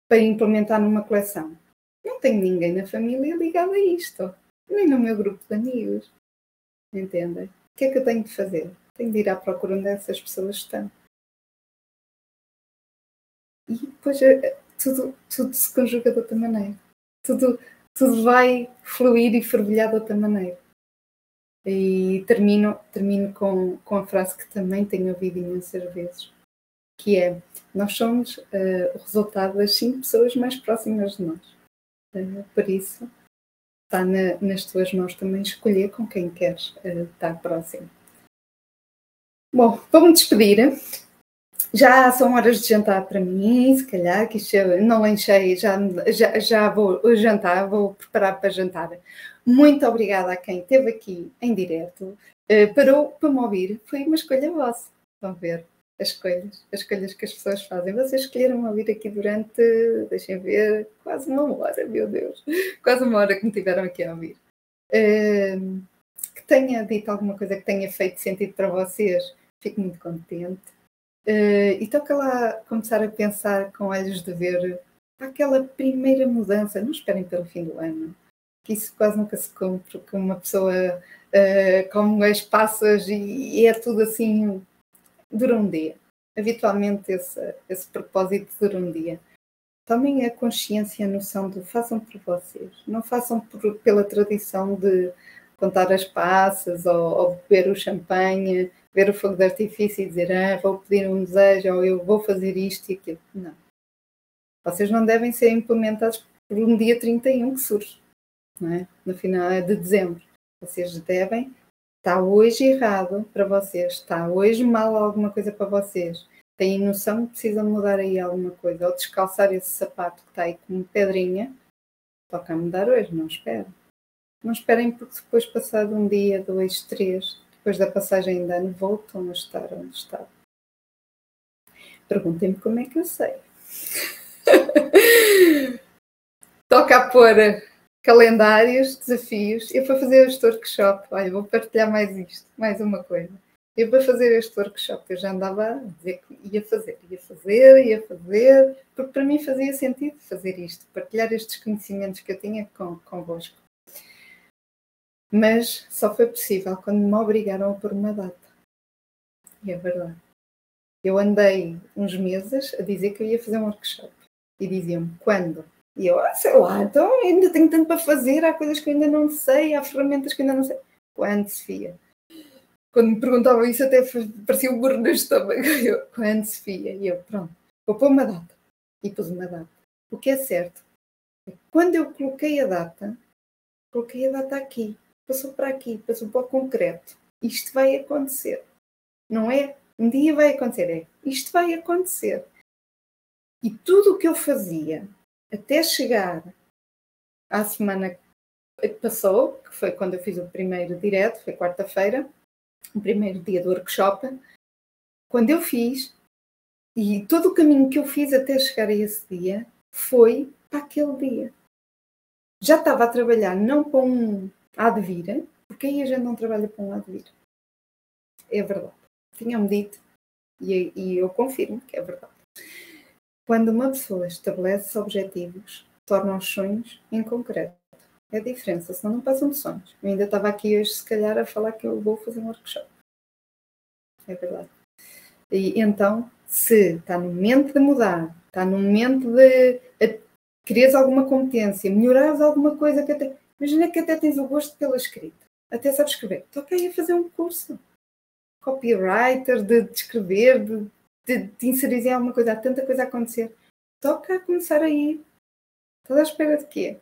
para implementar numa coleção? Não tenho ninguém na família ligado a isto, nem no meu grupo de amigos. Entendem? O que é que eu tenho de fazer? Tenho de ir à procura onde essas pessoas estão e depois eh, tudo, tudo se conjuga de outra maneira. Tudo, tudo vai fluir e fervilhar de outra maneira. E termino, termino com, com a frase que também tenho ouvido imensas vezes, que é nós somos uh, o resultado das cinco pessoas mais próximas de nós. Uh, por isso, está na, nas tuas mãos também escolher com quem queres uh, estar próximo. Bom, vou-me despedir já são horas de jantar para mim, se calhar, que não enchei, já, já, já vou jantar, vou preparar para jantar. Muito obrigada a quem esteve aqui em direto. uh, parou para me ouvir, foi uma escolha vossa. A ver as escolhas, as escolhas que as pessoas fazem. Vocês escolheram ouvir aqui durante, deixem ver, quase uma hora, meu Deus, quase uma hora que me tiveram aqui a ouvir. Uh, que tenha dito alguma coisa que tenha feito sentido para vocês, fico muito contente. Uh, e toca lá começar a pensar com olhos de ver aquela primeira mudança. Não esperem pelo fim do ano, que isso quase nunca se cumpre, que uma pessoa uh, come as passas e, e, é tudo assim, dura um dia. Habitualmente esse, esse propósito dura um dia. Tomem a consciência e a noção de façam por vocês, não façam por, pela tradição de contar as passas ou, ou beber o champanhe, ver o fogo de artifício e dizer ah, vou pedir um desejo ou eu vou fazer isto e aquilo. Não. Vocês não devem ser implementados por um dia 31 que surge, não é? no final de dezembro. Vocês devem. Está hoje errado para vocês, está hoje mal alguma coisa para vocês. Têm noção que precisam mudar aí alguma coisa, ou descalçar esse sapato que está aí como pedrinha, toca a mudar hoje, não esperem. Não esperem porque depois, passado um dia, dois, três, depois da passagem de ano, voltam a estar onde estavam. Perguntem-me como é que eu sei. [LAUGHS] Toca a pôr calendários, desafios. Eu para fazer este workshop, olha, vou partilhar mais isto, mais uma coisa. Eu para fazer este workshop, eu já andava a dizer que ia fazer, ia fazer, ia fazer, porque para mim fazia sentido fazer isto, partilhar estes conhecimentos que eu tinha com, convosco. Mas só foi possível quando me obrigaram a pôr uma data. E é verdade. Eu andei uns meses a dizer que eu ia fazer um workshop. E diziam-me, quando? E eu, ah, sei lá, então ainda tenho tanto para fazer, há coisas que eu ainda não sei, há ferramentas que eu ainda não sei. Quando, Sofia? Quando me perguntavam isso, até parecia um burro no estômago. [LAUGHS] Eu, quando, Sofia? E eu, pronto, vou pôr uma data. E pus uma data. O que é certo é quando eu coloquei a data, coloquei a data aqui, passou para aqui, passou para o concreto. Isto vai acontecer. Não é um dia vai acontecer, é isto vai acontecer. E tudo o que eu fazia até chegar à semana que passou, que foi quando eu fiz o primeiro direto, foi quarta-feira, o primeiro dia do workshop, quando eu fiz, e todo o caminho que eu fiz até chegar a esse dia foi para aquele dia. Já estava a trabalhar não para um há de vir, porque aí a gente não trabalha para um há de vir. É verdade. Tinham-me dito, e, e eu confirmo que é verdade. Quando uma pessoa estabelece objetivos, torna os sonhos em concreto. É a diferença, senão não passam de sonhos. Eu ainda estava aqui hoje, se calhar, a falar que eu vou fazer um workshop. É verdade. E então, se está no momento de mudar, está no momento de quereres alguma competência, melhorares alguma coisa que até. Imagina que até tens o gosto pela escrita, até sabes escrever. Toquei a fazer um curso. Copywriter, de, de escrever, de de, de inserir em alguma coisa, há tanta coisa a acontecer. Toca a começar aí. Estás à espera de quê?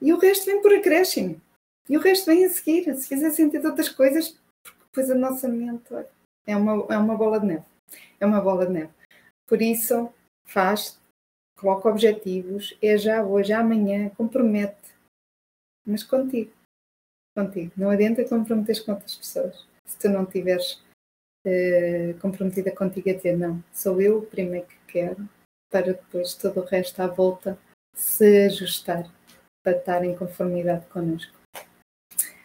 E o resto vem por acréscimo. E o resto vem a seguir. Se fizer sentido outras coisas, depois a nossa mente é uma, é uma bola de neve. É uma bola de neve. Por isso, faz, coloca objetivos, é já hoje, é amanhã, compromete. Mas contigo. Contigo. Não adianta comprometer com outras pessoas. Se tu não tiveres eh, comprometida contigo a dizer não, sou eu o primeiro que quero, para depois todo o resto à volta se ajustar para estar em conformidade connosco.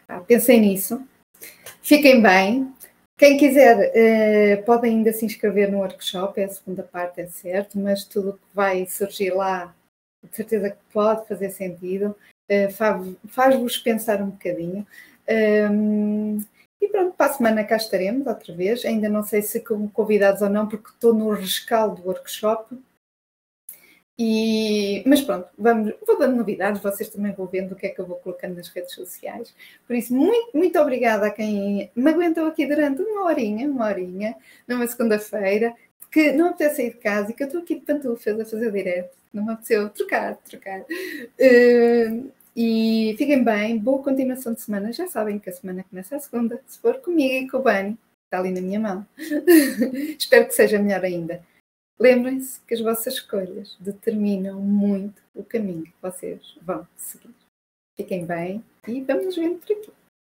Ah, nisso. Fiquem bem. Quem quiser uh, pode ainda se inscrever no workshop, é a segunda parte, é certo, mas tudo o que vai surgir lá, de certeza que pode fazer sentido, uh, faz-vos pensar um bocadinho. Ehm, e pronto, para a semana cá estaremos outra vez. Ainda não sei se como convidados ou não, porque estou no rescaldo do workshop. E, mas pronto, vamos, vou dando novidades, vocês também vão vendo o que é que eu vou colocando nas redes sociais. Por isso, muito, muito obrigada a quem me aguentou aqui durante uma horinha, uma horinha, numa segunda-feira, que não apetece sair de casa e que eu estou aqui de pantufas a fazer direto. Não me apeteceu trocar, trocar. Uh, e fiquem bem, boa continuação de semana. Já sabem que a semana começa a segunda, se for comigo e com o Bani, está ali na minha mão. [LAUGHS] Espero que seja melhor ainda. Lembrem-se que as vossas escolhas determinam muito o caminho que vocês vão seguir. Fiquem bem e vamos nos ver por aqui.